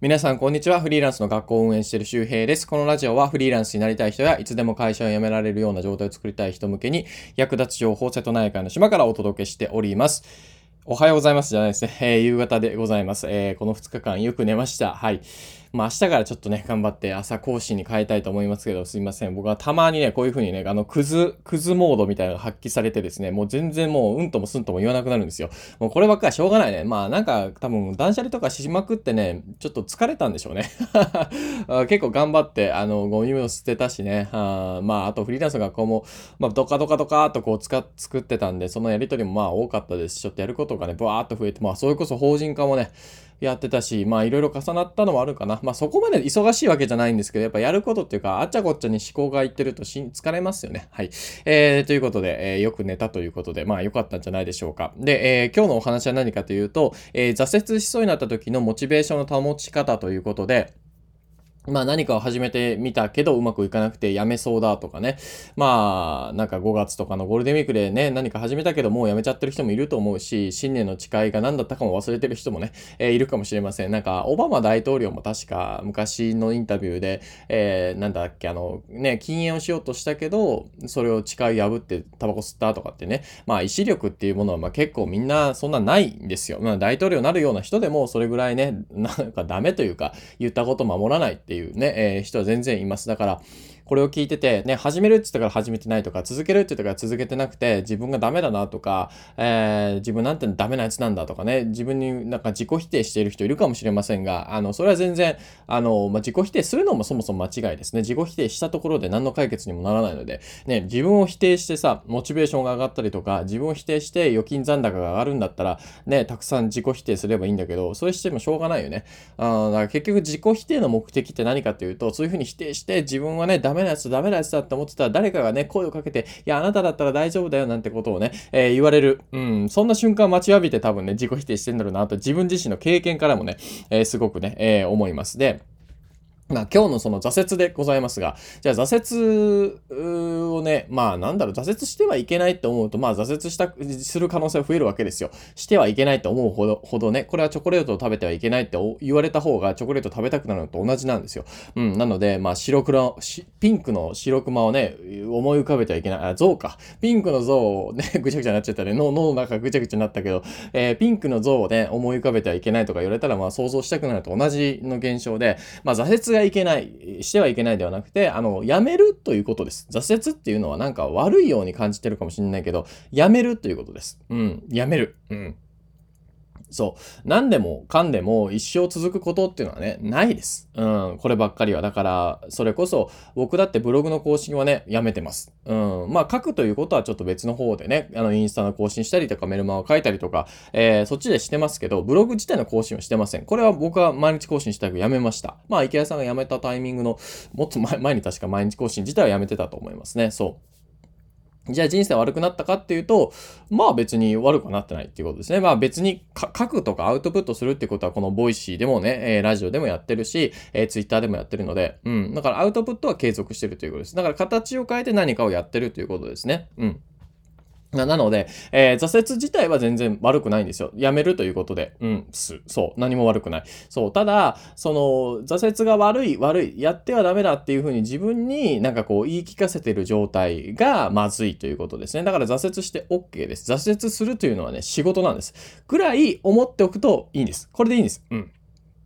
皆さん、こんにちは。フリーランスの学校を運営している周平です。このラジオはフリーランスになりたい人や、いつでも会社を辞められるような状態を作りたい人向けに、役立つ情報を瀬戸内海の島からお届けしております。おはようございますじゃないですね。えー、夕方でございます。えー、この2日間よく寝ました。はい。まあ明日からちょっとね、頑張って朝講師に変えたいと思いますけど、すいません。僕はたまにね、こういう風にね、あの、クズ、クズモードみたいなのが発揮されてですね、もう全然もう、うんともすんとも言わなくなるんですよ。もうこればっかりしょうがないね。まあなんか多分断捨離とかしまくってね、ちょっと疲れたんでしょうね。結構頑張って、あの、ゴミを捨てたしね。あまああとフリーランスの学校も、まあドカドカドカーとこう使っ、作ってたんで、そのやりとりもまあ多かったですし、ちょっとやることがね、ブワーっと増えて、まあそれこそ法人化もね、やってたし、まあいろいろ重なったのもあるかな。まあそこまで忙しいわけじゃないんですけど、やっぱやることっていうか、あっちゃこっちゃに思考がいってるとし疲れますよね。はい。えー、ということで、えー、よく寝たということで、まあ良かったんじゃないでしょうか。で、えー、今日のお話は何かというと、えー、挫折しそうになった時のモチベーションの保ち方ということで、まあ何かを始めてみたけどうまくいかなくてやめそうだとかね。まあなんか5月とかのゴールデンウィークでね、何か始めたけどもうやめちゃってる人もいると思うし、新年の誓いが何だったかも忘れてる人もね、えー、いるかもしれません。なんかオバマ大統領も確か昔のインタビューで、えー、なんだっけ、あのね、禁煙をしようとしたけど、それを誓い破ってタバコ吸ったとかってね、まあ意志力っていうものはまあ結構みんなそんなないんですよ。まあ大統領になるような人でもそれぐらいね、なんかダメというか言ったこと守らないっていうね、えー、人は全然います。だから、これを聞いてて、ね、始めるって言ったから始めてないとか、続けるって言ったから続けてなくて、自分がダメだなとか、えー、自分なんてダメなやつなんだとかね、自分になんか自己否定している人いるかもしれませんが、あの、それは全然、あの、まあ、自己否定するのもそもそも間違いですね。自己否定したところで何の解決にもならないので、ね、自分を否定してさ、モチベーションが上がったりとか、自分を否定して預金残高が上がるんだったら、ね、たくさん自己否定すればいいんだけど、それしてもしょうがないよね。あだから結局自己否定の目的って何かっていうと、そういうふうに否定して、自分はね、ダメメなやつ、ダメなやつだって思ってたら、誰かがね、声をかけて、いや、あなただったら大丈夫だよなんてことをね、えー、言われる。うん、そんな瞬間待ちわびて多分ね、自己否定してんだろうなと、自分自身の経験からもね、えー、すごくね、えー、思います。で、まあ今日のその挫折でございますが、じゃあ挫折をね、まあなんだろう、挫折してはいけないって思うと、まあ挫折した、する可能性は増えるわけですよ。してはいけないと思うほど、ほどね、これはチョコレートを食べてはいけないって言われた方がチョコレート食べたくなるのと同じなんですよ。うん、なので、まあ白黒、ピンクの白熊をね、思い浮かべてはいけない、あ、象か。ピンクの象をね、ぐちゃぐちゃになっちゃったね、脳の中ぐちゃぐちゃになったけど、えー、ピンクの象をね、思い浮かべてはいけないとか言われたら、まあ想像したくなると同じの現象で、まあ挫折ががいけない、してはいけないではなくて、あの、やめるということです。挫折っていうのはなんか悪いように感じてるかもしれないけど、やめるということです。うん、やめる。うん。そう。何でもかんでも一生続くことっていうのはね、ないです。うん。こればっかりは。だから、それこそ、僕だってブログの更新はね、やめてます。うん。まあ、書くということはちょっと別の方でね、あの、インスタの更新したりとか、メルマを書いたりとか、えー、そっちでしてますけど、ブログ自体の更新はしてません。これは僕は毎日更新したくやめました。まあ、池谷さんが辞めたタイミングの、もっと前前に確か毎日更新自体はやめてたと思いますね。そう。じゃあ人生悪くなったかっていうと、まあ別に悪くはなってないっていうことですね。まあ別に書くとかアウトプットするってことはこの Voicy でもね、えー、ラジオでもやってるし、えー、ツイッターでもやってるので、うん。だからアウトプットは継続してるということです。だから形を変えて何かをやってるということですね。うん。なので、えー、挫折自体は全然悪くないんですよ。やめるということで。うん、す。そう。何も悪くない。そう。ただ、その、挫折が悪い、悪い、やってはダメだっていうふうに自分になんかこう言い聞かせてる状態がまずいということですね。だから挫折して OK です。挫折するというのはね、仕事なんです。ぐらい思っておくといいんです。これでいいんです。うん。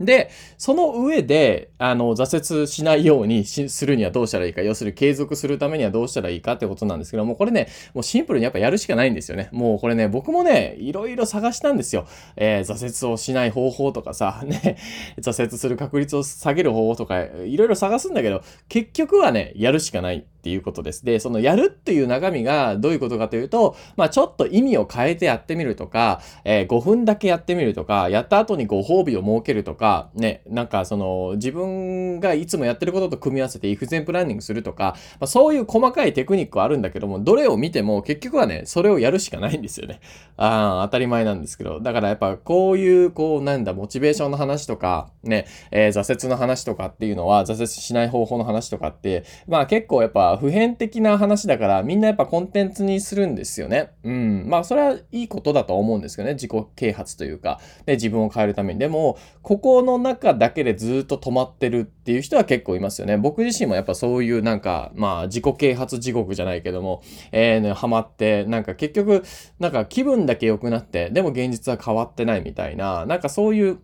で、その上で、あの、挫折しないようにするにはどうしたらいいか、要するに継続するためにはどうしたらいいかってことなんですけども、これね、もうシンプルにやっぱやるしかないんですよね。もうこれね、僕もね、いろいろ探したんですよ。えー、挫折をしない方法とかさ、ね、挫折する確率を下げる方法とか、いろいろ探すんだけど、結局はね、やるしかない。っていうことです。で、そのやるっていう中身がどういうことかというと、まあちょっと意味を変えてやってみるとか、えー、5分だけやってみるとか、やった後にご褒美を設けるとか、ね、なんかその自分がいつもやってることと組み合わせてイフゼンプランニングするとか、まあ、そういう細かいテクニックはあるんだけども、どれを見ても結局はね、それをやるしかないんですよね。ああ、当たり前なんですけど。だからやっぱこういう、こうなんだ、モチベーションの話とか、ね、えー、挫折の話とかっていうのは、挫折しない方法の話とかって、まあ結構やっぱぱ普遍的な話だからみんなやっぱコンテンツにするんですよね。うん。まあそれはいいことだと思うんですけどね。自己啓発というか、で自分を変えるために。でも、ここの中だけでずっと止まってるっていう人は結構いますよね。僕自身もやっぱそういうなんか、まあ自己啓発地獄じゃないけども、えー、ね、ハマって、なんか結局、なんか気分だけ良くなって、でも現実は変わってないみたいな、なんかそういう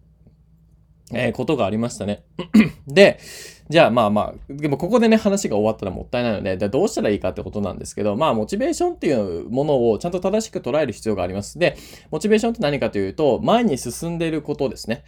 えー、ことがありましたね。で、じゃあまあまあ、でもここでね、話が終わったらもったいないので、でどうしたらいいかってことなんですけど、まあ、モチベーションっていうものをちゃんと正しく捉える必要があります。で、モチベーションって何かというと、前に進んでいることですね。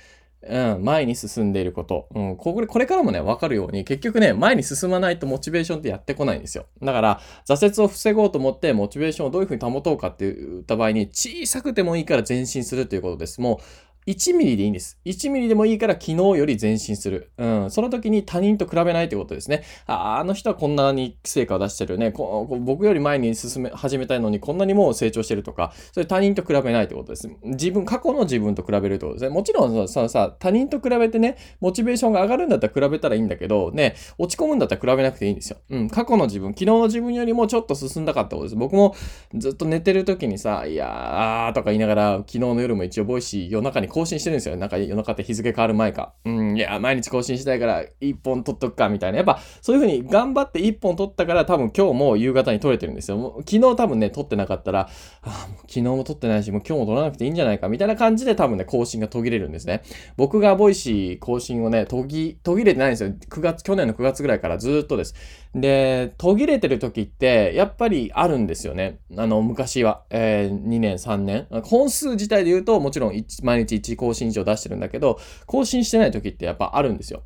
うん、前に進んでいること。うん、これ、からもね、わかるように、結局ね、前に進まないとモチベーションってやってこないんですよ。だから、挫折を防ごうと思って、モチベーションをどういうふうに保とうかって言った場合に、小さくてもいいから前進するということです。もう、1ミリでいいんです。1ミリでもいいから昨日より前進する。うん。その時に他人と比べないということですね。ああの人はこんなに成果を出してるね。僕より前に進め、始めたいのにこんなにもう成長してるとか、それ他人と比べないということです。自分、過去の自分と比べるということですね。もちろんさ、さ、他人と比べてね、モチベーションが上がるんだったら比べたらいいんだけど、ね、落ち込むんだったら比べなくていいんですよ。うん。過去の自分、昨日の自分よりもちょっと進んだかったことです。僕もずっと寝てる時にさ、いやーとか言いながら、昨日の夜も一応 Voicy 夜中に更新してるんですよ。なんか夜中って日付変わる前か。うん、いや、毎日更新したいから一本撮っとくか、みたいな。やっぱ、そういう風に頑張って一本撮ったから多分今日も夕方に撮れてるんですよ。昨日多分ね、撮ってなかったら、あ昨日も撮ってないし、もう今日も撮らなくていいんじゃないか、みたいな感じで多分ね、更新が途切れるんですね。僕が Voicy 更新をね、途切、途切れてないんですよ。9月、去年の9月ぐらいからずっとです。で、途切れてる時って、やっぱりあるんですよね。あの、昔は、えー、2年、3年。本数自体で言うと、もちろん毎日1更新以上出してるんだけど、更新してない時ってやっぱあるんですよ。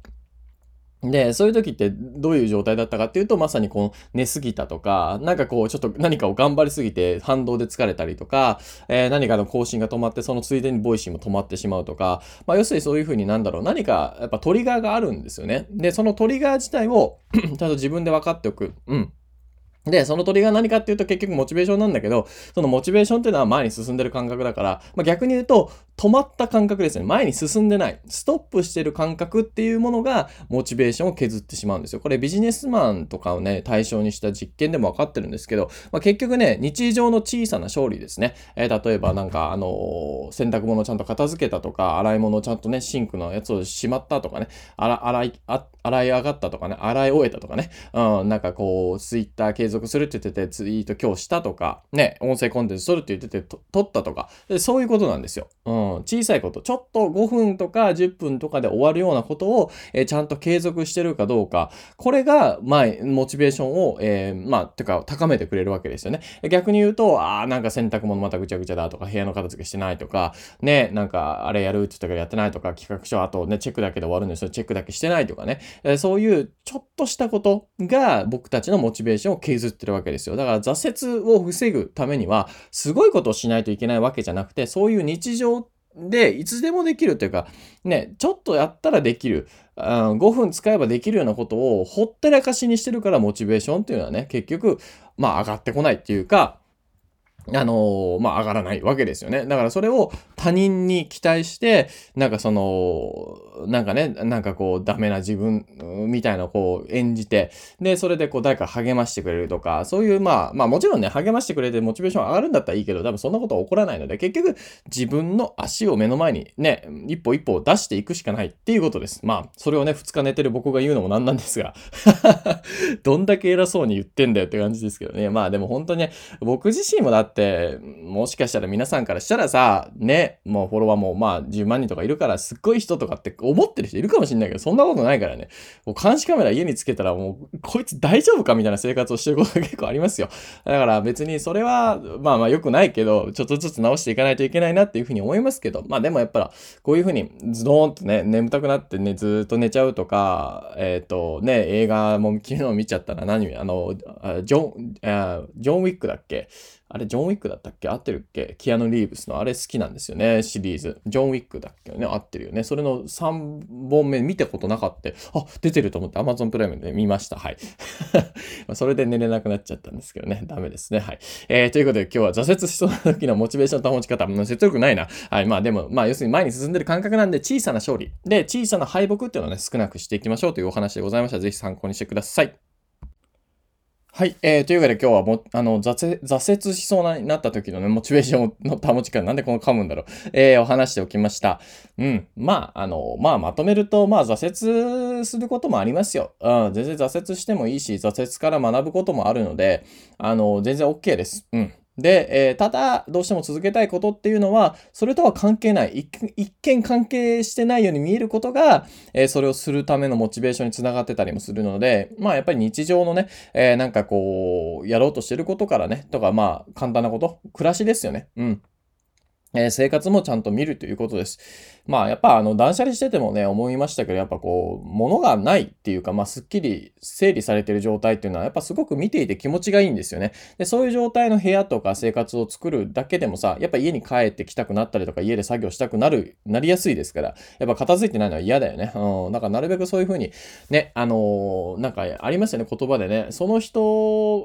で、そういう時ってどういう状態だったかっていうと、まさにこう寝すぎたとか、なんかこうちょっと何かを頑張りすぎて反動で疲れたりとか、えー、何かの更新が止まってそのついでに Voicy も止まってしまうとか、まあ要するにそういうふうになんだろう、何かやっぱトリガーがあるんですよね。で、そのトリガー自体を ちゃんと自分で分かっておく。うん。で、その鳥が何かっていうと結局モチベーションなんだけど、そのモチベーションっていうのは前に進んでる感覚だから、まあ、逆に言うと、止まった感覚ですね。前に進んでない。ストップしてる感覚っていうものが、モチベーションを削ってしまうんですよ。これビジネスマンとかをね、対象にした実験でも分かってるんですけど、まあ、結局ね、日常の小さな勝利ですね。えー、例えばなんか、あのー、洗濯物をちゃんと片付けたとか、洗い物をちゃんとね、シンクのやつをしまったとかね、洗い、洗い上がったとかね、洗い終えたとかね、うん、なんかこう、ツイッター継続するって言ってて、ツイート今日したとか、ね、音声コンテンツ撮るって言ってて、撮ったとか、そういうことなんですよ。うん、小さいこと、ちょっと5分とか10分とかで終わるようなことを、えー、ちゃんと継続してるかどうか、これが、まあ、モチベーションを、えー、まあ、てか、高めてくれるわけですよね。逆に言うと、ああ、なんか洗濯物またぐちゃぐちゃだとか、部屋の片付けしてないとか、ね、なんか、あれやるって言ったからやってないとか、企画書、あとね、チェックだけで終わるんですよ。チェックだけしてないとかね、えー、そういうちょっとしたことが僕たちのモチベーションを継続削ってるわけですよ。だから挫折を防ぐためには、すごいことをしないといけないわけじゃなくて、そういう日常で、いつでもできるというか、ね、ちょっとやったらできる。5分使えばできるようなことをほったらかしにしてるからモチベーションっていうのはね、結局、まあ上がってこないっていうか、あのー、まあ、上がらないわけですよね。だからそれを他人に期待して、なんかその、なんかね、なんかこう、ダメな自分みたいなこう演じて、で、それでこう、誰か励ましてくれるとか、そういう、まあ、まあもちろんね、励ましてくれてモチベーション上がるんだったらいいけど、多分そんなことは起こらないので、結局自分の足を目の前にね、一歩一歩出していくしかないっていうことです。まあ、それをね、二日寝てる僕が言うのもなんなんですが、どんだけ偉そうに言ってんだよって感じですけどね。まあでも本当にね、僕自身もだって、って、もしかしたら皆さんからしたらさ、ね、もうフォロワーもまあ10万人とかいるから、すっごい人とかって思ってる人いるかもしんないけど、そんなことないからね。もう監視カメラ家につけたらもう、こいつ大丈夫かみたいな生活をしてることが結構ありますよ。だから別にそれは、まあまあ良くないけど、ちょっとずつ直していかないといけないなっていうふうに思いますけど、まあでもやっぱこういうふうにズドーンとね、眠たくなってね、ずっと寝ちゃうとか、えっ、ー、とね、映画も昨日見ちゃったら何、あの、ジョン、ジョンウィックだっけ？あれ、ジョン・ウィックだったっけ？合ってるっけ？キアヌ・リーブスのあれ好きなんですよね、シリーズ。ジョン・ウィックだっけね？合ってるよね。それの3本目見たことなかった。あ、出てると思って Amazon プライムで見ました。はい。それで寝れなくなっちゃったんですけどね。ダメですね。はい。えー、ということで今日は挫折しそうな時のモチベーションの保ち方、説得ないな。はい。まあでも、まあ要するに前に進んでる感覚なんで小さな勝利。で、小さな敗北っていうのをね、少なくしていきましょうというお話でございました。ぜひ参考にしてください。はい。えー、というわけで今日はも、あの、挫折しそうになった時のね、モチベーションの保ち方、なんでこの噛むんだろう。えー、お話しておきました。うん。まあ、あの、まあ、まとめると、まあ、挫折することもありますよ。うん。全然挫折してもいいし、挫折から学ぶこともあるので、あの、全然 OK です。うん。で、えー、ただ、どうしても続けたいことっていうのは、それとは関係ない、一見関係してないように見えることが、えー、それをするためのモチベーションにつながってたりもするので、まあやっぱり日常のね、えー、なんかこう、やろうとしてることからね、とかまあ簡単なこと、暮らしですよね。うん。え生活もちゃんと見るということです。まあやっぱあの断捨離しててもね思いましたけどやっぱこう物がないっていうかまあすっきり整理されてる状態っていうのはやっぱすごく見ていて気持ちがいいんですよね。でそういう状態の部屋とか生活を作るだけでもさやっぱ家に帰ってきたくなったりとか家で作業したくなるなりやすいですからやっぱ片付いてないのは嫌だよね。うん。だかなるべくそういう風にねあのー、なんかありますよね言葉でねその人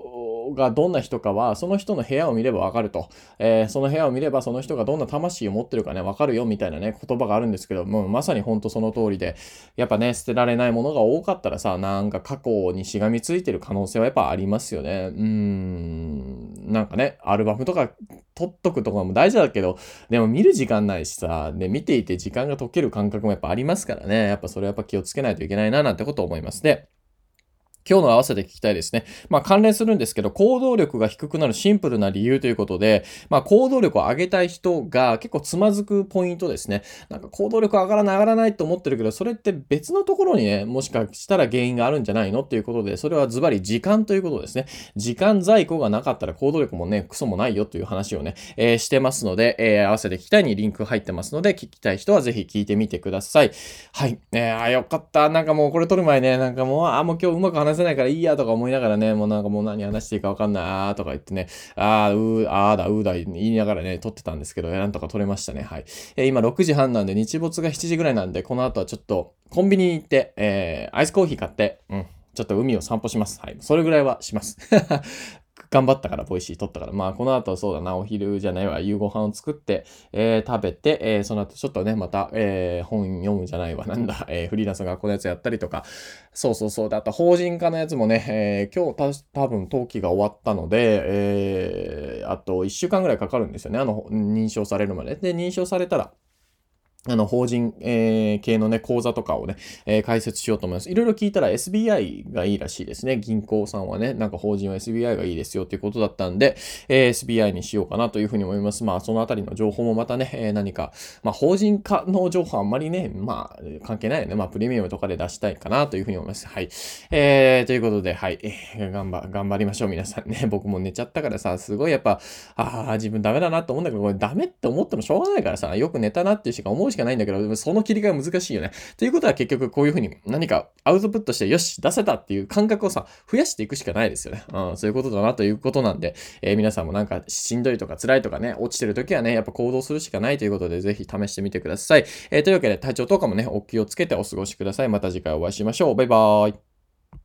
がどんな人かは、その人の部屋を見ればわかると。えー、その部屋を見れば、その人がどんな魂を持ってるかね、わかるよみたいなね、言葉があるんですけど、もうまさにほんとその通りで、やっぱね、捨てられないものが多かったらさ、なんか過去にしがみついてる可能性はやっぱありますよね。うーん、なんかね、アルバムとか撮っとくとかも大事だけど、でも見る時間ないしさ、で、見ていて時間が解ける感覚もやっぱありますからね、やっぱそれはやっぱ気をつけないといけないな、なんてことを思います。で、今日の合わせて聞きたいですね。まあ関連するんですけど、行動力が低くなるシンプルな理由ということで、まあ行動力を上げたい人が結構つまずくポイントですね。なんか行動力上がらない上がらないと思ってるけど、それって別のところにね、もしかしたら原因があるんじゃないの？っていうことで、それはズバリ時間ということですね。時間在庫がなかったら行動力もね、クソもないよという話をね、えー、してますので、えー、合わせて聞きたいにリンク入ってますので、聞きたい人はぜひ聞いてみてください。はい。えー、あ、よかった。なんかもうこれ撮る前ね、なんかもう、あ、もう今日うまく話話せないからいいやとか思いながらね、もうなんかもう何話していいかわかんない、あーとか言ってね、あー、うー、あーだ、うーだ言いながらね、撮ってたんですけど、なんとか撮れましたね。はい。えー、今6時半なんで、日没が7時ぐらいなんで、この後はちょっと、コンビニに行って、えー、アイスコーヒー買って、うん。ちょっと海を散歩します。はい。それぐらいはします。頑張ったから、 Voicy 撮ったから。まあ、この後そうだな、お昼じゃないわ、夕ご飯を作って、えー、食べて、えー、その後ちょっとね、また、えー、本読むじゃないわ、なんだ、えー、フリーランス学校のやつやったりとか、そうそうそう。で、あと、法人化のやつもね、えー、今日た、多分、登記が終わったので、えー、あと1週間ぐらいかかるんですよね。あの、認証されるまで。で、認証されたら、あの、法人、えー、系のね、口座とかをね、えー、解説しようと思います。いろいろ聞いたら SBI がいいらしいですね。銀行さんはね、なんか法人は SBI がいいですよっていうことだったんで、えー、SBI にしようかなというふうに思います。まあ、そのあたりの情報もまたね、え、何か、まあ、法人化の情報あんまりね、まあ、関係ないよね。まあ、プレミアムとかで出したいかなというふうに思います。はい。えー、ということで、はい。え、頑張、頑張りましょう、皆さんね。僕も寝ちゃったからさ、すごいやっぱ、ああ、自分ダメだなと思うんだけど、これダメって思ってもしょうがないからさ、よく寝たなっていうしか思うしかないんだけど、その切り替え難しいよね。ということは結局こういうふうに何かアウトプットしてよし、出せたっていう感覚をさ、増やしていくしかないですよね。うん、そういうことだなということなんで、えー、皆さんもなんかしんどいとか辛いとかね、落ちてる時はね、やっぱ行動するしかないということで、ぜひ試してみてください。えー、というわけで体調とかもね、お気をつけてお過ごしください。また次回お会いしましょう。バイバーイ。